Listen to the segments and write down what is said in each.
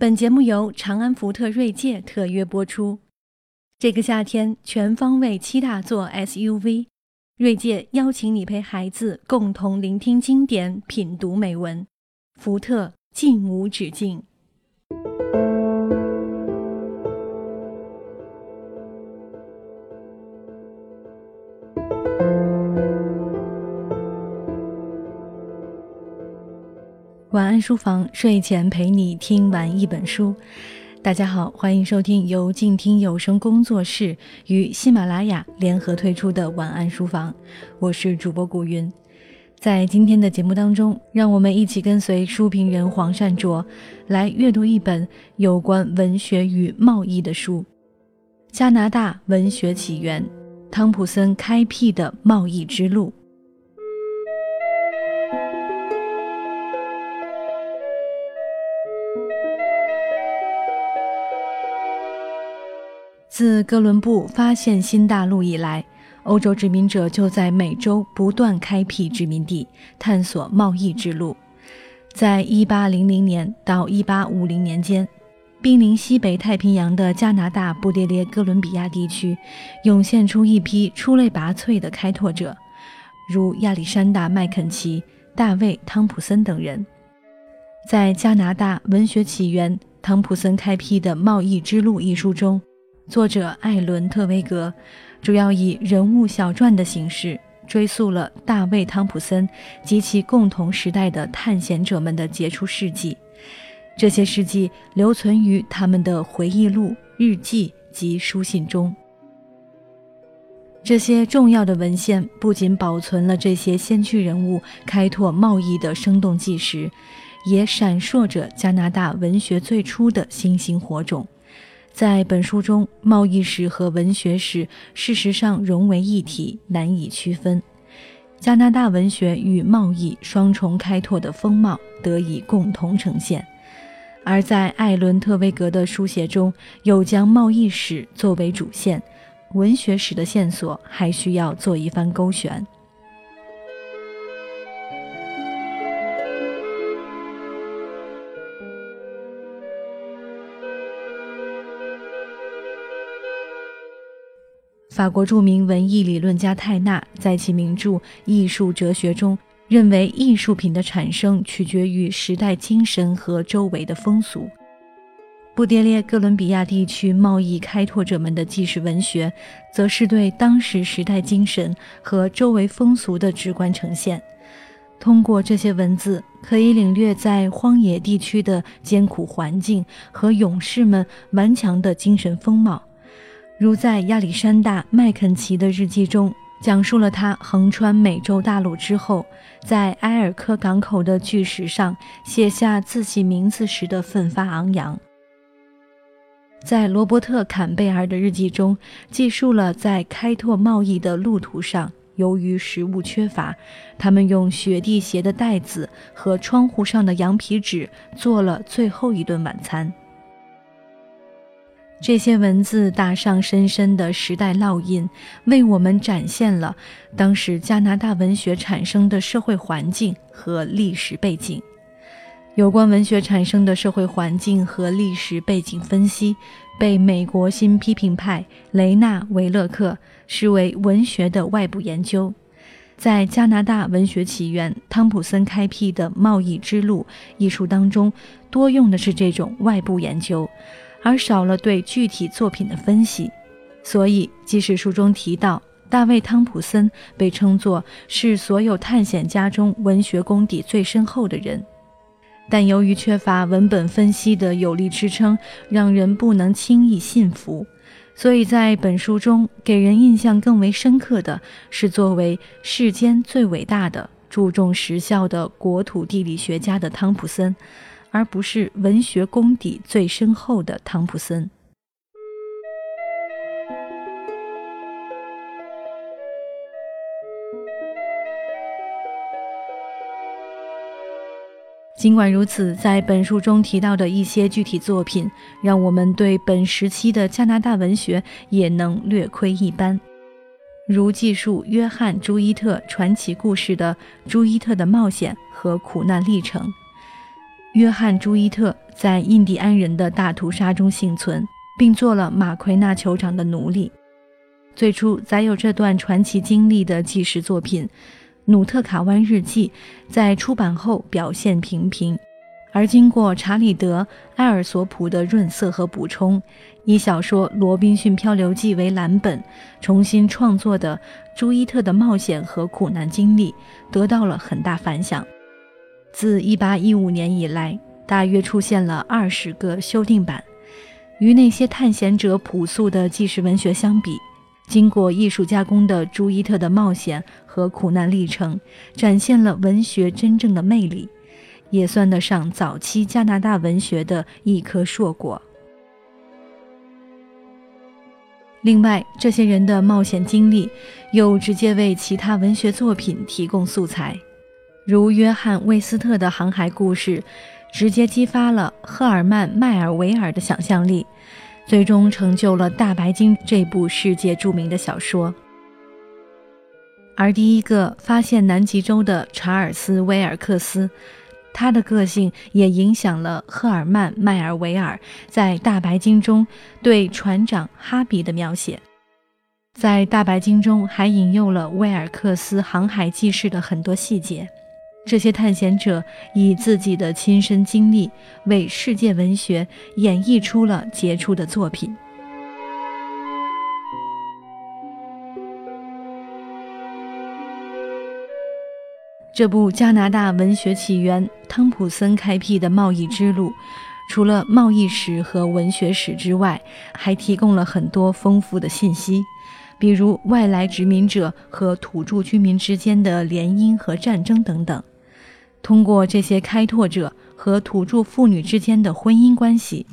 本节目由长安福特锐界特约播出。这个夏天，全方位七大座 SUV，锐界邀请你陪孩子共同聆听经典，品读美文。福特，尽无止境。晚安书房，睡前陪你听完一本书。大家好，欢迎收听由静听有声工作室与喜马拉雅联合推出的晚安书房，我是主播古云。在今天的节目当中，让我们一起跟随书评人黄善卓来阅读一本有关文学与贸易的书——《加拿大文学起源：汤普森开辟的贸易之路》。自哥伦布发现新大陆以来，欧洲殖民者就在美洲不断开辟殖民地，探索贸易之路。在1800年到1850年间，濒临西北太平洋的加拿大布列列哥伦比亚地区，涌现出一批出类拔萃的开拓者，如亚历山大·麦肯齐、大卫·汤普森等人。在《加拿大文学起源：汤普森开辟的贸易之路》一书中。作者艾伦·特维格主要以人物小传的形式，追溯了大卫·汤普森及其共同时代的探险者们的杰出事迹。这些事迹留存于他们的回忆录、日记及书信中。这些重要的文献不仅保存了这些先驱人物开拓贸易的生动纪实，也闪烁着加拿大文学最初的星星火种。在本书中，贸易史和文学史事实上融为一体，难以区分。加拿大文学与贸易双重开拓的风貌得以共同呈现，而在艾伦·特威格的书写中，又将贸易史作为主线，文学史的线索还需要做一番勾选。法国著名文艺理论家泰纳在其名著《艺术哲学》中认为，艺术品的产生取决于时代精神和周围的风俗。布列列哥伦比亚地区贸易开拓者们的纪实文学，则是对当时时代精神和周围风俗的直观呈现。通过这些文字，可以领略在荒野地区的艰苦环境和勇士们顽强的精神风貌。如在亚历山大·麦肯齐的日记中，讲述了他横穿美洲大陆之后，在埃尔科港口的巨石上写下自己名字时的奋发昂扬；在罗伯特·坎贝尔的日记中，记述了在开拓贸易的路途上，由于食物缺乏，他们用雪地鞋的带子和窗户上的羊皮纸做了最后一顿晚餐。这些文字打上深深的时代烙印，为我们展现了当时加拿大文学产生的社会环境和历史背景。有关文学产生的社会环境和历史背景分析，被美国新批评派雷纳·维勒克视为文学的外部研究。在《加拿大文学起源：汤普森开辟的贸易之路》一书当中，多用的是这种外部研究。而少了对具体作品的分析，所以即使书中提到大卫·汤普森被称作是所有探险家中文学功底最深厚的人，但由于缺乏文本分析的有力支撑，让人不能轻易信服。所以在本书中，给人印象更为深刻的是作为世间最伟大的、注重实效的国土地理学家的汤普森。而不是文学功底最深厚的汤普森。尽管如此，在本书中提到的一些具体作品，让我们对本时期的加拿大文学也能略窥一斑，如记述约翰·朱伊特传奇故事的《朱伊特的冒险和苦难历程》。约翰·朱伊特在印第安人的大屠杀中幸存，并做了马奎纳酋长的奴隶。最初载有这段传奇经历的纪实作品《努特卡湾日记》在出版后表现平平，而经过查理德·埃尔索普的润色和补充，以小说《罗宾逊漂流记》为蓝本，重新创作的朱伊特的冒险和苦难经历得到了很大反响。自1815年以来，大约出现了二十个修订版。与那些探险者朴素的纪实文学相比，经过艺术加工的朱伊特的冒险和苦难历程，展现了文学真正的魅力，也算得上早期加拿大文学的一颗硕果。另外，这些人的冒险经历又直接为其他文学作品提供素材，如约翰·魏斯特的航海故事，直接激发了赫尔曼·迈尔维尔的想象力。最终成就了《大白鲸》这部世界著名的小说。而第一个发现南极洲的查尔斯·威尔克斯，他的个性也影响了赫尔曼·迈尔维尔在《大白鲸》中对船长哈比的描写。在《大白鲸》中还引用了威尔克斯航海记事的很多细节。这些探险者以自己的亲身经历为世界文学演绎出了杰出的作品。这部加拿大文学起源汤普森开辟的贸易之路，除了贸易史和文学史之外，还提供了很多丰富的信息，比如外来殖民者和土著居民之间的联姻和战争等等。通过这些开拓者和土著妇女之间的婚姻关系，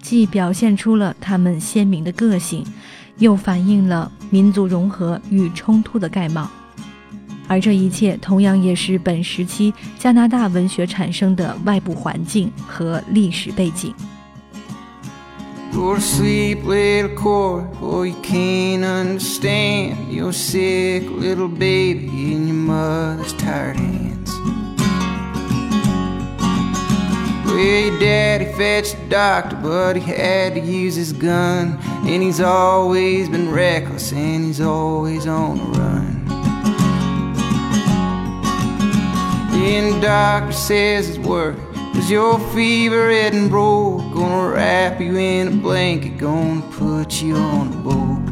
既表现出了他们鲜明的个性，又反映了民族融合与冲突的概貌。而这一切同样也是本时期加拿大文学产生的外部环境和历史背景。Well, your daddy fetched a doctor, but he had to use his gun. And he's always been reckless, and he's always on the run. And the doctor says it's work is your fever and broke. Gonna wrap you in a blanket, gonna put you on a boat.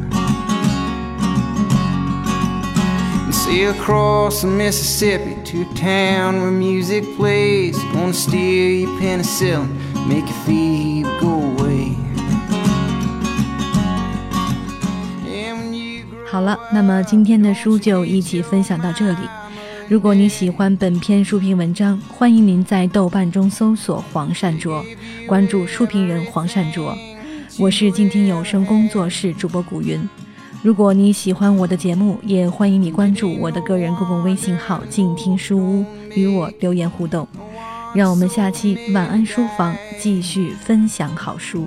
And sail across the Mississippi to a town where music plays. Gonna steal your penicillin, make your fever go away. 好了，那么今天的书就一起分享到这里。如果你喜欢本篇书评文章，欢迎您在豆瓣中搜索黄善卓，关注书评人黄善卓。我是静听有声工作室主播古云。如果你喜欢我的节目，也欢迎你关注我的个人公共微信号“静听书屋”，与我留言互动。让我们下期晚安书房继续分享好书。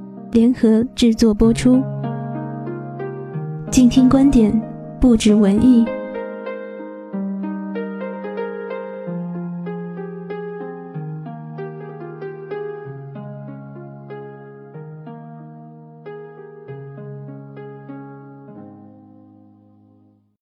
联合制作播出，静听观点，不止文艺。